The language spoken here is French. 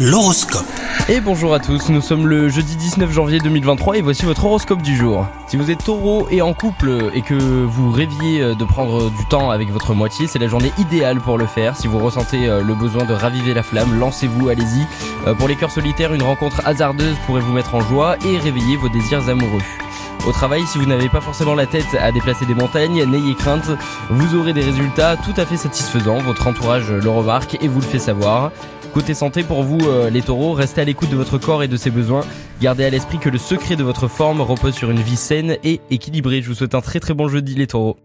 L'horoscope. Et bonjour à tous, nous sommes le jeudi 19 janvier 2023 et voici votre horoscope du jour. Si vous êtes taureau et en couple et que vous rêviez de prendre du temps avec votre moitié, c'est la journée idéale pour le faire. Si vous ressentez euh, le besoin de raviver la flamme, lancez-vous, allez-y. Euh, pour les cœurs solitaires, une rencontre hasardeuse pourrait vous mettre en joie et réveiller vos désirs amoureux. Au travail, si vous n'avez pas forcément la tête à déplacer des montagnes, n'ayez crainte, vous aurez des résultats tout à fait satisfaisants, votre entourage le remarque et vous le fait savoir. Côté santé, pour vous euh, les taureaux, restez à l'écoute de votre corps et de ses besoins. Gardez à l'esprit que le secret de votre forme repose sur une vie saine et équilibrée. Je vous souhaite un très très bon jeudi les taureaux.